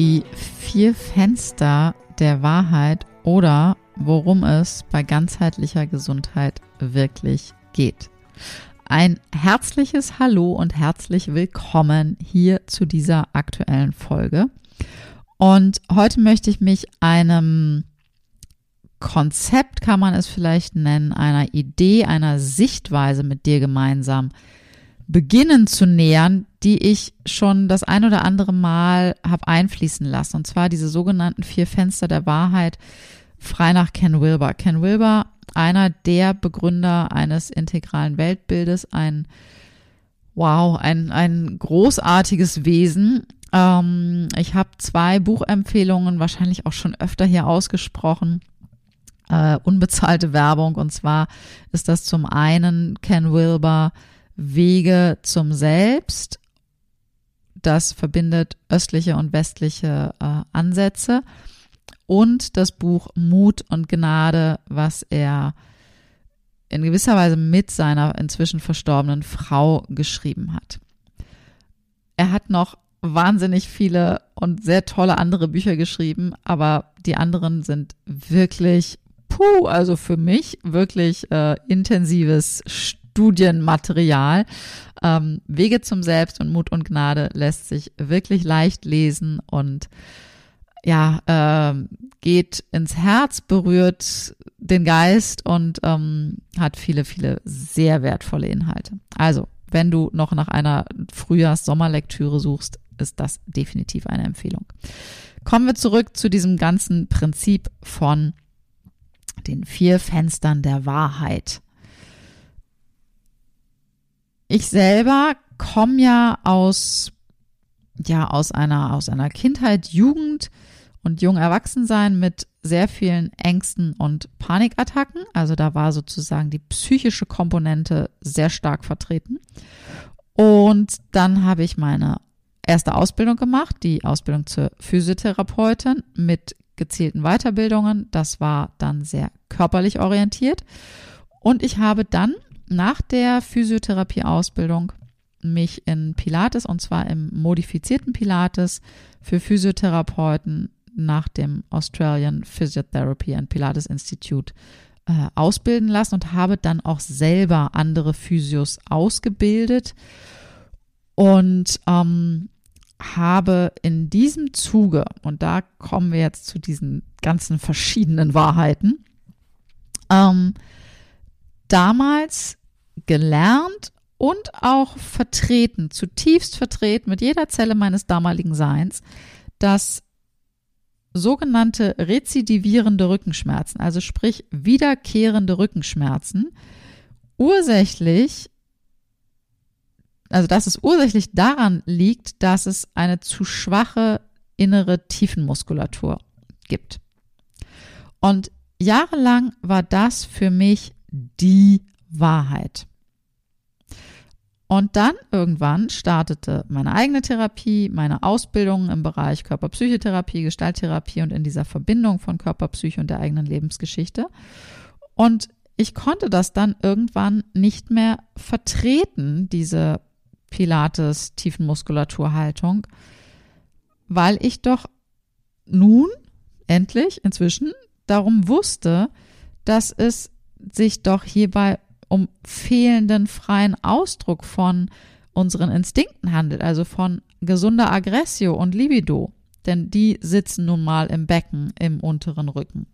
Die vier Fenster der Wahrheit oder worum es bei ganzheitlicher Gesundheit wirklich geht. Ein herzliches Hallo und herzlich willkommen hier zu dieser aktuellen Folge. Und heute möchte ich mich einem Konzept, kann man es vielleicht nennen, einer Idee, einer Sichtweise mit dir gemeinsam beginnen zu nähern, die ich schon das ein oder andere Mal habe einfließen lassen. Und zwar diese sogenannten vier Fenster der Wahrheit, frei nach Ken Wilber. Ken Wilber, einer der Begründer eines integralen Weltbildes, ein Wow, ein, ein großartiges Wesen. Ähm, ich habe zwei Buchempfehlungen wahrscheinlich auch schon öfter hier ausgesprochen. Äh, unbezahlte Werbung. Und zwar ist das zum einen Ken Wilber Wege zum Selbst. Das verbindet östliche und westliche äh, Ansätze. Und das Buch Mut und Gnade, was er in gewisser Weise mit seiner inzwischen verstorbenen Frau geschrieben hat. Er hat noch wahnsinnig viele und sehr tolle andere Bücher geschrieben, aber die anderen sind wirklich, puh, also für mich wirklich äh, intensives Studienmaterial. Ähm, Wege zum Selbst und Mut und Gnade lässt sich wirklich leicht lesen und ja, äh, geht ins Herz, berührt den Geist und ähm, hat viele, viele sehr wertvolle Inhalte. Also, wenn du noch nach einer Frühjahrs-Sommerlektüre suchst, ist das definitiv eine Empfehlung. Kommen wir zurück zu diesem ganzen Prinzip von den vier Fenstern der Wahrheit. Ich selber komme ja aus, ja, aus einer, aus einer Kindheit, Jugend und jung Erwachsensein mit sehr vielen Ängsten und Panikattacken. Also da war sozusagen die psychische Komponente sehr stark vertreten. Und dann habe ich meine erste Ausbildung gemacht, die Ausbildung zur Physiotherapeutin mit gezielten Weiterbildungen. Das war dann sehr körperlich orientiert. Und ich habe dann nach der Physiotherapie-Ausbildung mich in Pilates und zwar im modifizierten Pilates für Physiotherapeuten nach dem Australian Physiotherapy and Pilates Institute äh, ausbilden lassen und habe dann auch selber andere Physios ausgebildet und ähm, habe in diesem Zuge, und da kommen wir jetzt zu diesen ganzen verschiedenen Wahrheiten, ähm, damals gelernt und auch vertreten, zutiefst vertreten mit jeder Zelle meines damaligen Seins, dass sogenannte rezidivierende Rückenschmerzen, also sprich wiederkehrende Rückenschmerzen, ursächlich, also dass es ursächlich daran liegt, dass es eine zu schwache innere Tiefenmuskulatur gibt. Und jahrelang war das für mich die Wahrheit. Und dann irgendwann startete meine eigene Therapie, meine Ausbildung im Bereich Körperpsychotherapie, Gestalttherapie und in dieser Verbindung von Körperpsyche und der eigenen Lebensgeschichte. Und ich konnte das dann irgendwann nicht mehr vertreten, diese Pilates Tiefenmuskulaturhaltung, weil ich doch nun endlich inzwischen darum wusste, dass es sich doch hierbei um fehlenden freien Ausdruck von unseren Instinkten handelt, also von gesunder Aggressio und Libido, denn die sitzen nun mal im Becken, im unteren Rücken.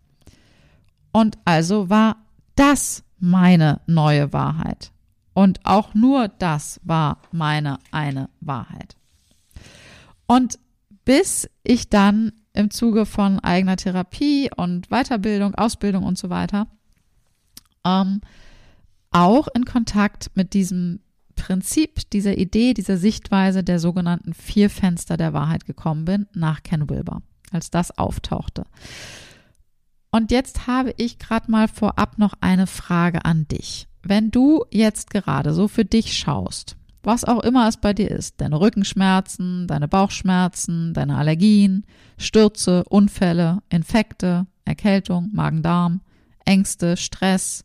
Und also war das meine neue Wahrheit. Und auch nur das war meine eine Wahrheit. Und bis ich dann im Zuge von eigener Therapie und Weiterbildung, Ausbildung und so weiter ähm, auch in Kontakt mit diesem Prinzip, dieser Idee, dieser Sichtweise der sogenannten vier Fenster der Wahrheit gekommen bin, nach Ken Wilber, als das auftauchte. Und jetzt habe ich gerade mal vorab noch eine Frage an dich. Wenn du jetzt gerade so für dich schaust, was auch immer es bei dir ist, deine Rückenschmerzen, deine Bauchschmerzen, deine Allergien, Stürze, Unfälle, Infekte, Erkältung, Magen-Darm, Ängste, Stress,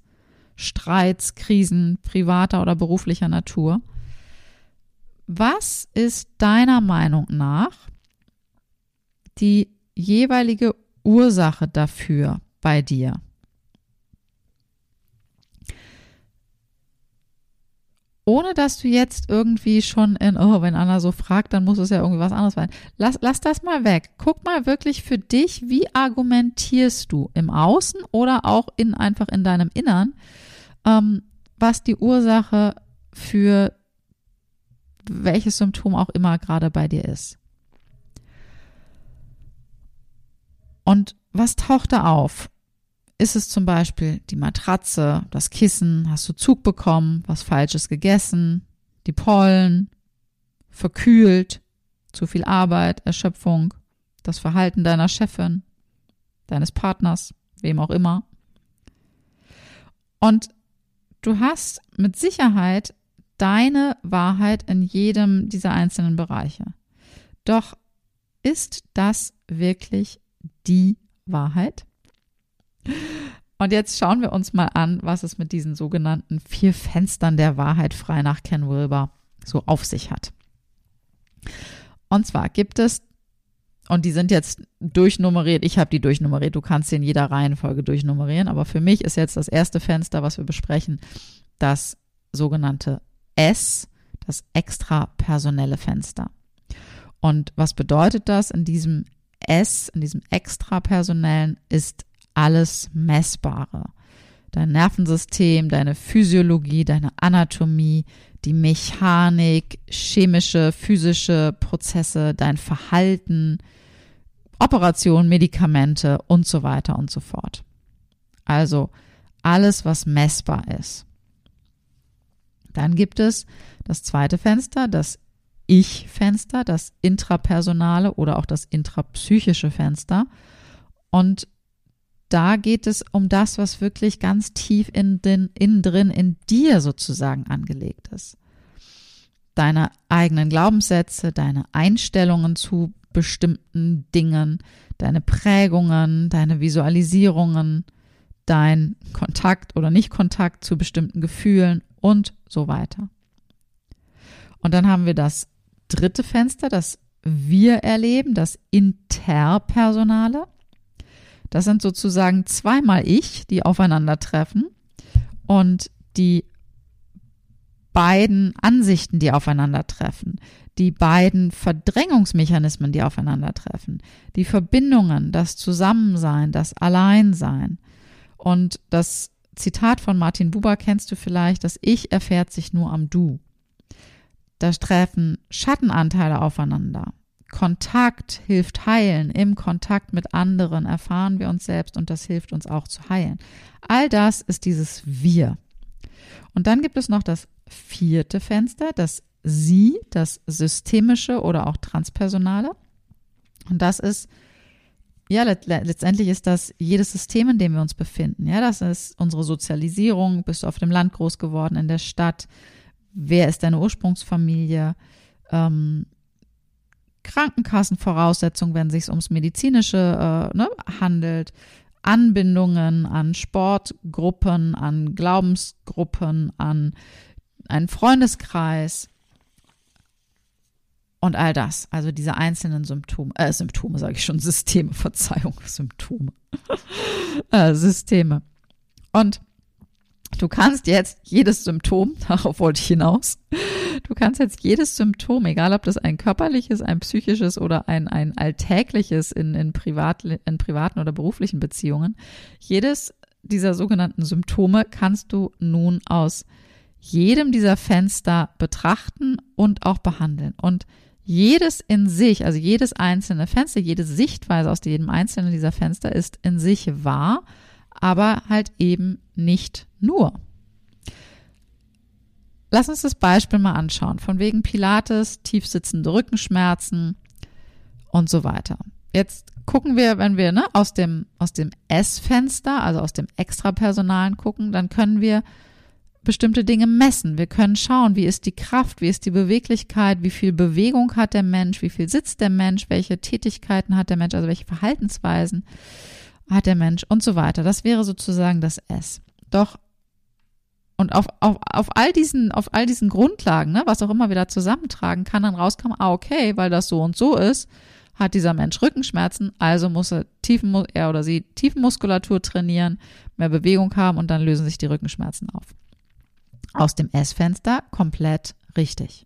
Streits, Krisen privater oder beruflicher Natur. Was ist deiner Meinung nach die jeweilige Ursache dafür bei dir? Ohne dass du jetzt irgendwie schon in, oh, wenn Anna so fragt, dann muss es ja irgendwie was anderes sein. Lass, lass das mal weg. Guck mal wirklich für dich, wie argumentierst du im Außen oder auch in einfach in deinem Innern, ähm, was die Ursache für welches Symptom auch immer gerade bei dir ist. Und was taucht da auf? Ist es zum Beispiel die Matratze, das Kissen, hast du Zug bekommen, was Falsches gegessen, die Pollen, verkühlt, zu viel Arbeit, Erschöpfung, das Verhalten deiner Chefin, deines Partners, wem auch immer. Und du hast mit Sicherheit deine Wahrheit in jedem dieser einzelnen Bereiche. Doch ist das wirklich die Wahrheit? Und jetzt schauen wir uns mal an, was es mit diesen sogenannten vier Fenstern der Wahrheit frei nach Ken Wilber so auf sich hat. Und zwar gibt es, und die sind jetzt durchnummeriert, ich habe die durchnummeriert, du kannst sie in jeder Reihenfolge durchnummerieren, aber für mich ist jetzt das erste Fenster, was wir besprechen, das sogenannte S, das extrapersonelle Fenster. Und was bedeutet das? In diesem S, in diesem extrapersonellen, ist alles Messbare. Dein Nervensystem, deine Physiologie, deine Anatomie, die Mechanik, chemische, physische Prozesse, dein Verhalten, Operationen, Medikamente und so weiter und so fort. Also alles, was messbar ist. Dann gibt es das zweite Fenster, das Ich-Fenster, das intrapersonale oder auch das intrapsychische Fenster. Und da geht es um das, was wirklich ganz tief in den, innen drin in dir sozusagen angelegt ist. Deine eigenen Glaubenssätze, deine Einstellungen zu bestimmten Dingen, deine Prägungen, deine Visualisierungen, dein Kontakt oder Nicht-Kontakt zu bestimmten Gefühlen und so weiter. Und dann haben wir das dritte Fenster, das wir erleben, das Interpersonale. Das sind sozusagen zweimal ich, die aufeinandertreffen und die beiden Ansichten, die aufeinandertreffen, die beiden Verdrängungsmechanismen, die aufeinandertreffen, die Verbindungen, das Zusammensein, das Alleinsein. Und das Zitat von Martin Buber kennst du vielleicht, das Ich erfährt sich nur am Du. Da treffen Schattenanteile aufeinander. Kontakt hilft heilen. Im Kontakt mit anderen erfahren wir uns selbst und das hilft uns auch zu heilen. All das ist dieses Wir. Und dann gibt es noch das vierte Fenster, das Sie, das systemische oder auch transpersonale. Und das ist, ja, letztendlich ist das jedes System, in dem wir uns befinden. Ja, das ist unsere Sozialisierung. Bist du auf dem Land groß geworden, in der Stadt? Wer ist deine Ursprungsfamilie? Ähm, Krankenkassenvoraussetzungen, wenn es sich ums medizinische äh, ne, handelt, Anbindungen an Sportgruppen, an Glaubensgruppen, an einen Freundeskreis und all das. Also diese einzelnen Symptome, äh, Symptome sage ich schon, Systeme, Verzeihung, Symptome, äh, Systeme. Und Du kannst jetzt jedes Symptom, darauf wollte ich hinaus, du kannst jetzt jedes Symptom, egal ob das ein körperliches, ein psychisches oder ein, ein alltägliches in, in, privat, in privaten oder beruflichen Beziehungen, jedes dieser sogenannten Symptome kannst du nun aus jedem dieser Fenster betrachten und auch behandeln. Und jedes in sich, also jedes einzelne Fenster, jede Sichtweise aus jedem einzelnen dieser Fenster ist in sich wahr, aber halt eben nicht nur. Lass uns das Beispiel mal anschauen. Von wegen Pilates, tiefsitzende Rückenschmerzen und so weiter. Jetzt gucken wir, wenn wir ne, aus dem, aus dem S-Fenster, also aus dem Extrapersonalen gucken, dann können wir bestimmte Dinge messen. Wir können schauen, wie ist die Kraft, wie ist die Beweglichkeit, wie viel Bewegung hat der Mensch, wie viel sitzt der Mensch, welche Tätigkeiten hat der Mensch, also welche Verhaltensweisen hat der Mensch und so weiter. Das wäre sozusagen das S. Doch und auf, auf, auf all diesen, auf all diesen Grundlagen, ne, was auch immer wir da zusammentragen, kann dann rauskommen, ah, okay, weil das so und so ist, hat dieser Mensch Rückenschmerzen, also muss er, tiefen, er oder sie Tiefenmuskulatur trainieren, mehr Bewegung haben und dann lösen sich die Rückenschmerzen auf. Aus dem S-Fenster komplett richtig.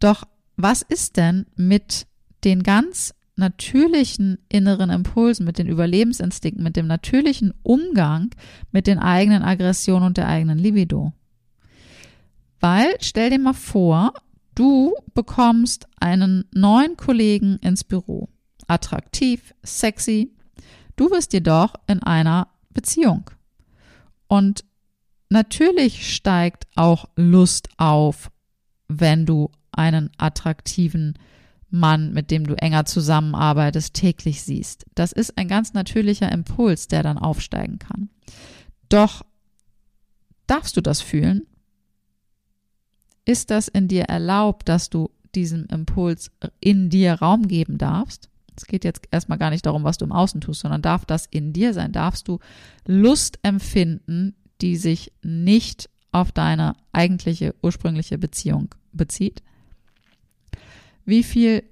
Doch was ist denn mit den ganz natürlichen inneren Impulsen, mit den Überlebensinstinkten, mit dem natürlichen Umgang mit den eigenen Aggressionen und der eigenen Libido. Weil, stell dir mal vor, du bekommst einen neuen Kollegen ins Büro. Attraktiv, sexy. Du bist jedoch in einer Beziehung. Und natürlich steigt auch Lust auf, wenn du einen attraktiven Mann, mit dem du enger zusammenarbeitest, täglich siehst. Das ist ein ganz natürlicher Impuls, der dann aufsteigen kann. Doch darfst du das fühlen? Ist das in dir erlaubt, dass du diesem Impuls in dir Raum geben darfst? Es geht jetzt erstmal gar nicht darum, was du im Außen tust, sondern darf das in dir sein? Darfst du Lust empfinden, die sich nicht auf deine eigentliche ursprüngliche Beziehung bezieht? Wie viel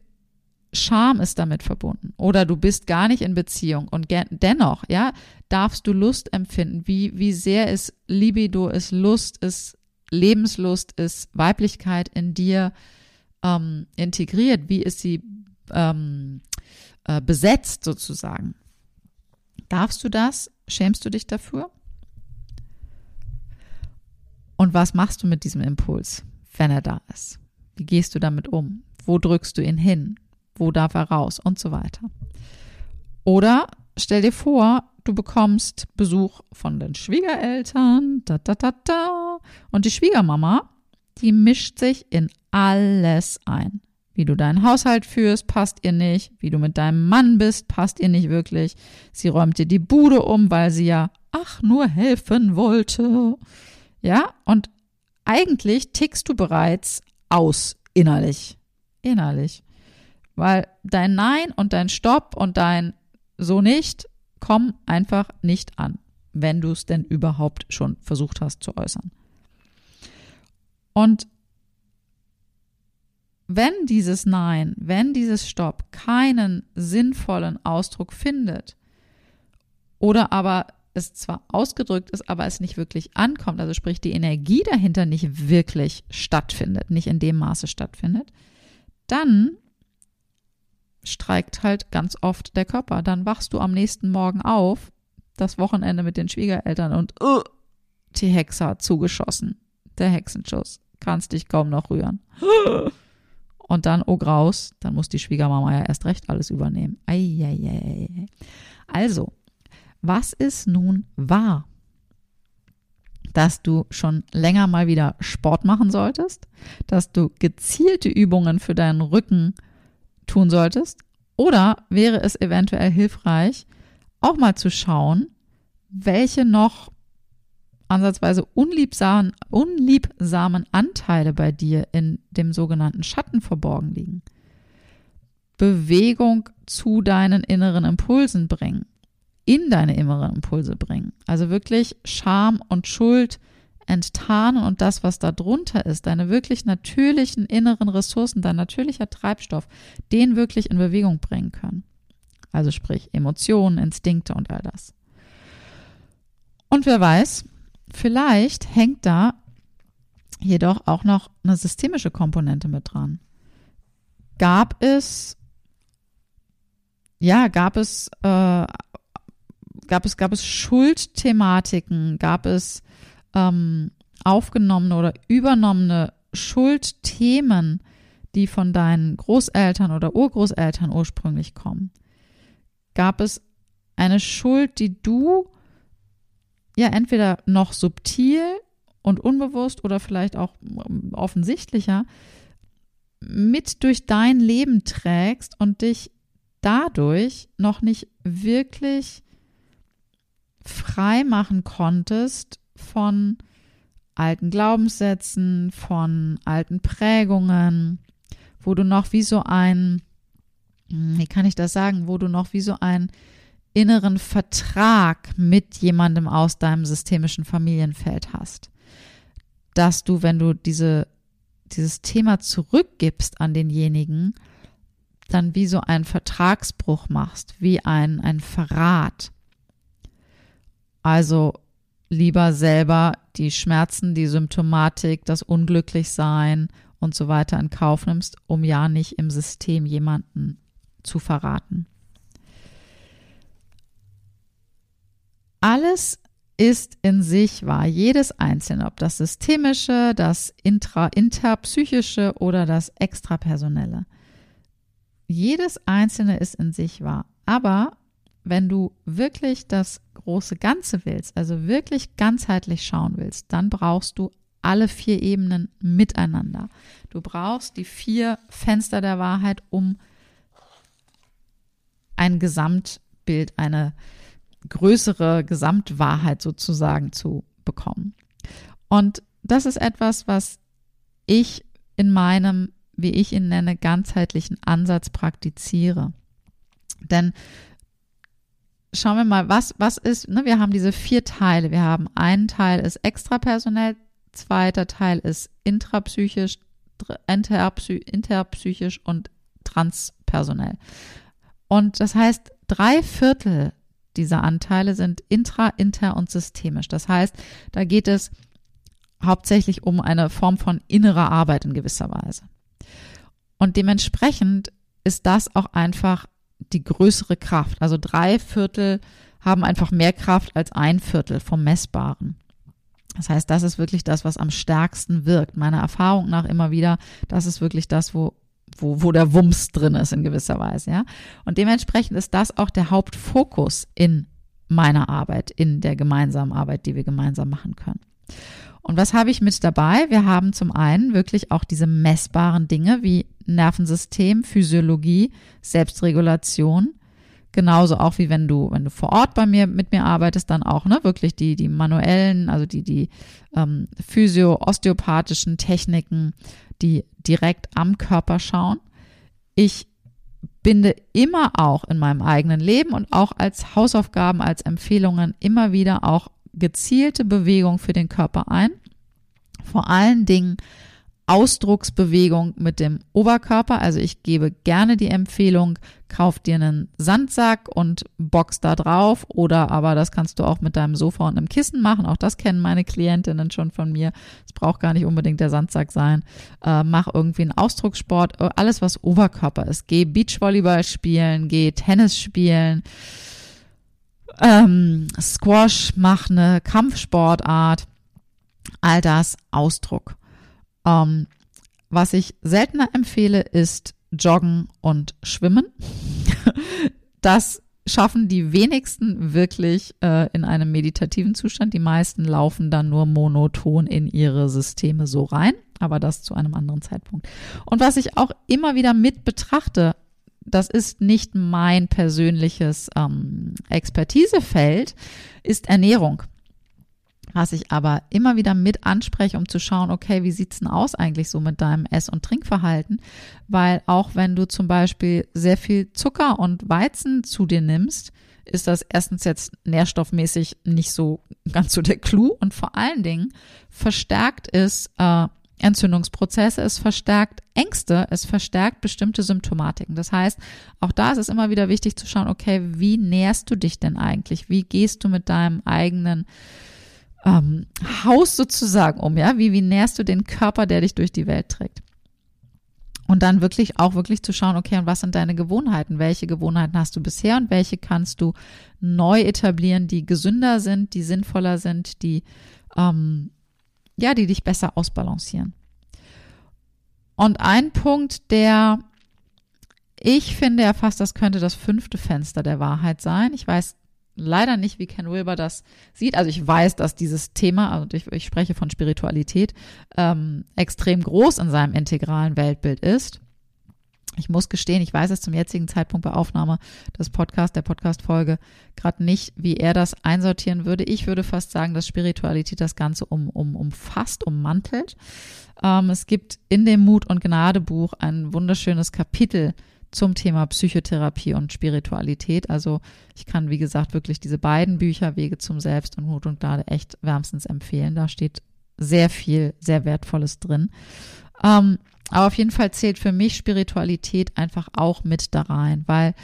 Scham ist damit verbunden. Oder du bist gar nicht in Beziehung und dennoch, ja, darfst du Lust empfinden. Wie, wie sehr ist Libido, ist Lust, ist Lebenslust, ist Weiblichkeit in dir ähm, integriert? Wie ist sie ähm, äh, besetzt sozusagen? Darfst du das? Schämst du dich dafür? Und was machst du mit diesem Impuls, wenn er da ist? Wie gehst du damit um? Wo drückst du ihn hin? Wo darf er raus? Und so weiter. Oder stell dir vor, du bekommst Besuch von den Schwiegereltern, da, da, da, da. Und die Schwiegermama, die mischt sich in alles ein. Wie du deinen Haushalt führst, passt ihr nicht. Wie du mit deinem Mann bist, passt ihr nicht wirklich. Sie räumt dir die Bude um, weil sie ja, ach, nur helfen wollte. Ja, und eigentlich tickst du bereits aus innerlich innerlich. Weil dein Nein und dein Stopp und dein so nicht kommen einfach nicht an, wenn du es denn überhaupt schon versucht hast zu äußern. Und wenn dieses Nein, wenn dieses Stopp keinen sinnvollen Ausdruck findet oder aber es zwar ausgedrückt ist, aber es nicht wirklich ankommt, also sprich die Energie dahinter nicht wirklich stattfindet, nicht in dem Maße stattfindet, dann streikt halt ganz oft der Körper. Dann wachst du am nächsten Morgen auf, das Wochenende mit den Schwiegereltern und uh, die Hexe hat zugeschossen. Der Hexenschuss. Kannst dich kaum noch rühren. Und dann, oh Graus, dann muss die Schwiegermama ja erst recht alles übernehmen. Eieiei. Also, was ist nun wahr? Dass du schon länger mal wieder Sport machen solltest, dass du gezielte Übungen für deinen Rücken tun solltest oder wäre es eventuell hilfreich, auch mal zu schauen, welche noch ansatzweise unliebsamen, unliebsamen Anteile bei dir in dem sogenannten Schatten verborgen liegen. Bewegung zu deinen inneren Impulsen bringen in deine inneren Impulse bringen. Also wirklich Scham und Schuld enttarnen und das, was da drunter ist, deine wirklich natürlichen inneren Ressourcen, dein natürlicher Treibstoff, den wirklich in Bewegung bringen können. Also sprich Emotionen, Instinkte und all das. Und wer weiß, vielleicht hängt da jedoch auch noch eine systemische Komponente mit dran. Gab es, ja, gab es äh, gab es, gab es Schuldthematiken, gab es ähm, aufgenommene oder übernommene Schuldthemen, die von deinen Großeltern oder Urgroßeltern ursprünglich kommen? Gab es eine Schuld, die du ja entweder noch subtil und unbewusst oder vielleicht auch ähm, offensichtlicher mit durch dein Leben trägst und dich dadurch noch nicht wirklich frei machen konntest von alten Glaubenssätzen, von alten Prägungen, wo du noch wie so ein, hm, wie kann ich das sagen, wo du noch wie so einen inneren Vertrag mit jemandem aus deinem systemischen Familienfeld hast. Dass du, wenn du diese, dieses Thema zurückgibst an denjenigen, dann wie so einen Vertragsbruch machst, wie ein, ein Verrat. Also lieber selber die Schmerzen, die Symptomatik, das Unglücklichsein und so weiter in Kauf nimmst, um ja nicht im System jemanden zu verraten. Alles ist in sich wahr, jedes einzelne, ob das systemische, das intra, interpsychische oder das extrapersonelle. Jedes einzelne ist in sich wahr. Aber wenn du wirklich das große Ganze willst, also wirklich ganzheitlich schauen willst, dann brauchst du alle vier Ebenen miteinander. Du brauchst die vier Fenster der Wahrheit, um ein Gesamtbild, eine größere Gesamtwahrheit sozusagen zu bekommen. Und das ist etwas, was ich in meinem, wie ich ihn nenne, ganzheitlichen Ansatz praktiziere. Denn schauen wir mal, was, was ist, ne, wir haben diese vier Teile. Wir haben einen Teil ist extrapersonell, zweiter Teil ist intrapsychisch, interpsy, interpsychisch und transpersonell. Und das heißt, drei Viertel dieser Anteile sind intra, inter und systemisch. Das heißt, da geht es hauptsächlich um eine Form von innerer Arbeit in gewisser Weise. Und dementsprechend ist das auch einfach die größere Kraft. Also drei Viertel haben einfach mehr Kraft als ein Viertel vom Messbaren. Das heißt, das ist wirklich das, was am stärksten wirkt. Meiner Erfahrung nach immer wieder, das ist wirklich das, wo wo, wo der Wumms drin ist in gewisser Weise, ja. Und dementsprechend ist das auch der Hauptfokus in meiner Arbeit, in der gemeinsamen Arbeit, die wir gemeinsam machen können. Und was habe ich mit dabei? Wir haben zum einen wirklich auch diese messbaren Dinge wie Nervensystem, Physiologie, Selbstregulation, genauso auch wie wenn du, wenn du vor Ort bei mir mit mir arbeitest, dann auch ne wirklich die die manuellen, also die die ähm, physio-osteopathischen Techniken, die direkt am Körper schauen. Ich binde immer auch in meinem eigenen Leben und auch als Hausaufgaben, als Empfehlungen immer wieder auch gezielte Bewegung für den Körper ein. Vor allen Dingen Ausdrucksbewegung mit dem Oberkörper. Also ich gebe gerne die Empfehlung, kauf dir einen Sandsack und box da drauf oder aber das kannst du auch mit deinem Sofa und einem Kissen machen. Auch das kennen meine Klientinnen schon von mir. Es braucht gar nicht unbedingt der Sandsack sein. Äh, mach irgendwie einen Ausdruckssport, äh, alles was Oberkörper ist. Geh Beachvolleyball spielen, geh Tennis spielen. Ähm, Squash, mach eine Kampfsportart. All das Ausdruck. Ähm, was ich seltener empfehle, ist Joggen und Schwimmen. das schaffen die wenigsten wirklich äh, in einem meditativen Zustand. Die meisten laufen dann nur monoton in ihre Systeme so rein, aber das zu einem anderen Zeitpunkt. Und was ich auch immer wieder mit betrachte, das ist nicht mein persönliches ähm, Expertisefeld, ist Ernährung was ich aber immer wieder mit anspreche, um zu schauen, okay, wie sieht's denn aus eigentlich so mit deinem Ess- und Trinkverhalten? Weil auch wenn du zum Beispiel sehr viel Zucker und Weizen zu dir nimmst, ist das erstens jetzt nährstoffmäßig nicht so ganz so der Clou und vor allen Dingen verstärkt es äh, Entzündungsprozesse, es verstärkt Ängste, es verstärkt bestimmte Symptomatiken. Das heißt, auch da ist es immer wieder wichtig zu schauen, okay, wie nährst du dich denn eigentlich? Wie gehst du mit deinem eigenen ähm, Haus sozusagen um, ja? Wie, wie nährst du den Körper, der dich durch die Welt trägt? Und dann wirklich auch wirklich zu schauen, okay, und was sind deine Gewohnheiten? Welche Gewohnheiten hast du bisher und welche kannst du neu etablieren, die gesünder sind, die sinnvoller sind, die ähm, ja, die dich besser ausbalancieren. Und ein Punkt, der ich finde ja fast, das könnte das fünfte Fenster der Wahrheit sein. Ich weiß leider nicht, wie Ken Wilber das sieht. Also ich weiß, dass dieses Thema, also ich, ich spreche von Spiritualität, ähm, extrem groß in seinem integralen Weltbild ist. Ich muss gestehen, ich weiß es zum jetzigen Zeitpunkt bei Aufnahme des Podcasts, der Podcast-Folge, gerade nicht, wie er das einsortieren würde. Ich würde fast sagen, dass Spiritualität das Ganze um, um, umfasst, ummantelt. Ähm, es gibt in dem Mut und Gnade Buch ein wunderschönes Kapitel zum Thema Psychotherapie und Spiritualität. Also ich kann, wie gesagt, wirklich diese beiden Bücher, Wege zum Selbst und Mut und Gnade, echt wärmstens empfehlen. Da steht sehr viel, sehr Wertvolles drin. Ähm, aber auf jeden Fall zählt für mich Spiritualität einfach auch mit da rein, weil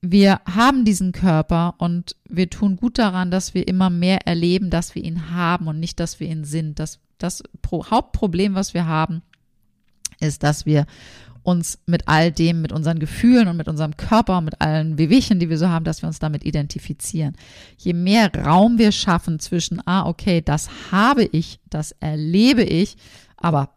wir haben diesen Körper und wir tun gut daran, dass wir immer mehr erleben, dass wir ihn haben und nicht, dass wir ihn sind. Das, das Hauptproblem, was wir haben, ist, dass wir uns mit all dem, mit unseren Gefühlen und mit unserem Körper, mit allen Wehwehchen, die wir so haben, dass wir uns damit identifizieren. Je mehr Raum wir schaffen zwischen, ah, okay, das habe ich, das erlebe ich, aber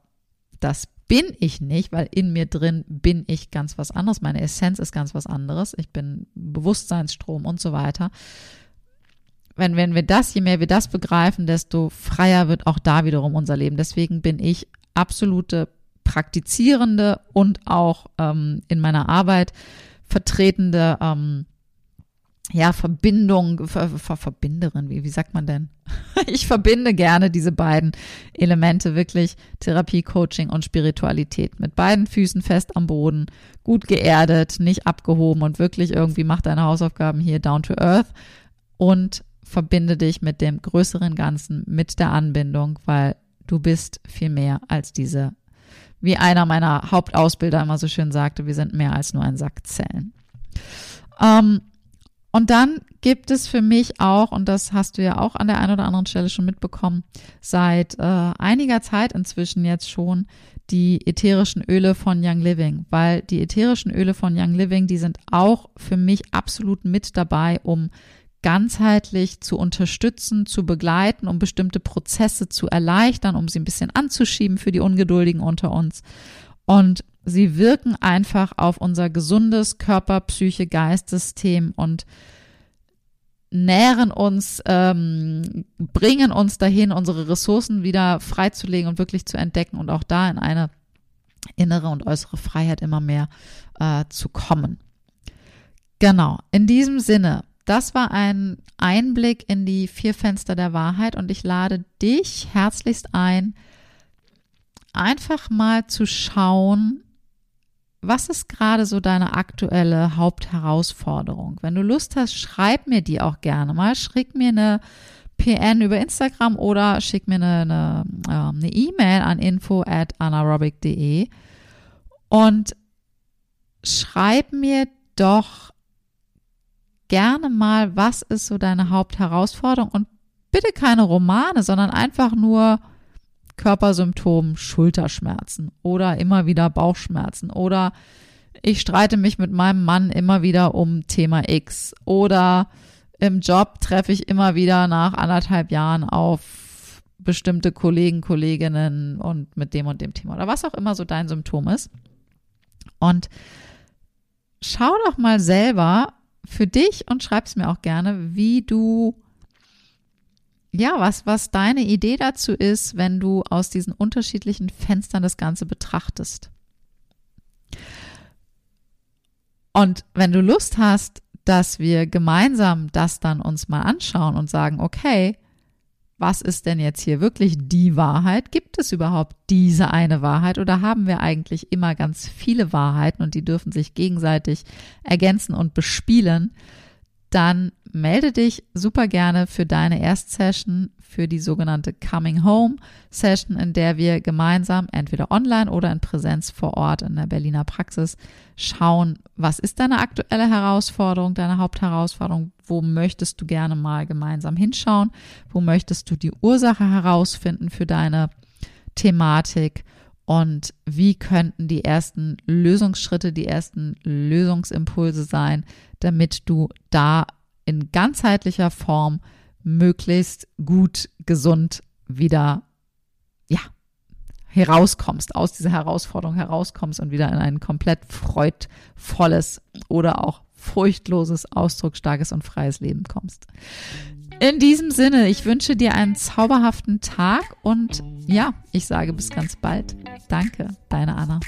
das bin ich nicht, weil in mir drin bin ich ganz was anderes. Meine Essenz ist ganz was anderes. Ich bin Bewusstseinsstrom und so weiter. Wenn, wenn wir das, je mehr wir das begreifen, desto freier wird auch da wiederum unser Leben. Deswegen bin ich absolute praktizierende und auch ähm, in meiner Arbeit vertretende ähm, ja, Verbindung, Ver, Ver, Verbinderin, wie, wie sagt man denn? ich verbinde gerne diese beiden Elemente, wirklich Therapie, Coaching und Spiritualität. Mit beiden Füßen fest am Boden, gut geerdet, nicht abgehoben und wirklich irgendwie mach deine Hausaufgaben hier down to earth und verbinde dich mit dem größeren Ganzen, mit der Anbindung, weil du bist viel mehr als diese wie einer meiner Hauptausbilder immer so schön sagte, wir sind mehr als nur ein Sack Zellen. Ähm, und dann gibt es für mich auch, und das hast du ja auch an der einen oder anderen Stelle schon mitbekommen, seit äh, einiger Zeit inzwischen jetzt schon die ätherischen Öle von Young Living, weil die ätherischen Öle von Young Living, die sind auch für mich absolut mit dabei, um ganzheitlich zu unterstützen, zu begleiten, um bestimmte Prozesse zu erleichtern, um sie ein bisschen anzuschieben für die Ungeduldigen unter uns. Und sie wirken einfach auf unser gesundes Körper, Psyche, Geistsystem und nähren uns, ähm, bringen uns dahin, unsere Ressourcen wieder freizulegen und wirklich zu entdecken und auch da in eine innere und äußere Freiheit immer mehr äh, zu kommen. Genau, in diesem Sinne das war ein Einblick in die vier Fenster der Wahrheit und ich lade dich herzlichst ein, einfach mal zu schauen, was ist gerade so deine aktuelle Hauptherausforderung? Wenn du Lust hast, schreib mir die auch gerne mal. Schick mir eine PN über Instagram oder schick mir eine ähm, E-Mail e an info at anaerobic.de und schreib mir doch gerne mal, was ist so deine Hauptherausforderung und bitte keine Romane, sondern einfach nur Körpersymptom, Schulterschmerzen oder immer wieder Bauchschmerzen oder ich streite mich mit meinem Mann immer wieder um Thema X oder im Job treffe ich immer wieder nach anderthalb Jahren auf bestimmte Kollegen, Kolleginnen und mit dem und dem Thema oder was auch immer so dein Symptom ist. Und schau doch mal selber, für dich und schreib's mir auch gerne, wie du ja, was, was deine Idee dazu ist, wenn du aus diesen unterschiedlichen Fenstern das Ganze betrachtest. Und wenn du Lust hast, dass wir gemeinsam das dann uns mal anschauen und sagen, okay, was ist denn jetzt hier wirklich die Wahrheit? Gibt es überhaupt diese eine Wahrheit oder haben wir eigentlich immer ganz viele Wahrheiten und die dürfen sich gegenseitig ergänzen und bespielen? Dann melde dich super gerne für deine Erstsession für die sogenannte Coming Home Session, in der wir gemeinsam entweder online oder in Präsenz vor Ort in der Berliner Praxis schauen, was ist deine aktuelle Herausforderung, deine Hauptherausforderung, wo möchtest du gerne mal gemeinsam hinschauen, wo möchtest du die Ursache herausfinden für deine Thematik und wie könnten die ersten Lösungsschritte, die ersten Lösungsimpulse sein, damit du da in ganzheitlicher Form möglichst gut, gesund wieder, ja, herauskommst, aus dieser Herausforderung herauskommst und wieder in ein komplett freudvolles oder auch furchtloses, ausdrucksstarkes und freies Leben kommst. In diesem Sinne, ich wünsche dir einen zauberhaften Tag und ja, ich sage bis ganz bald. Danke, deine Anna.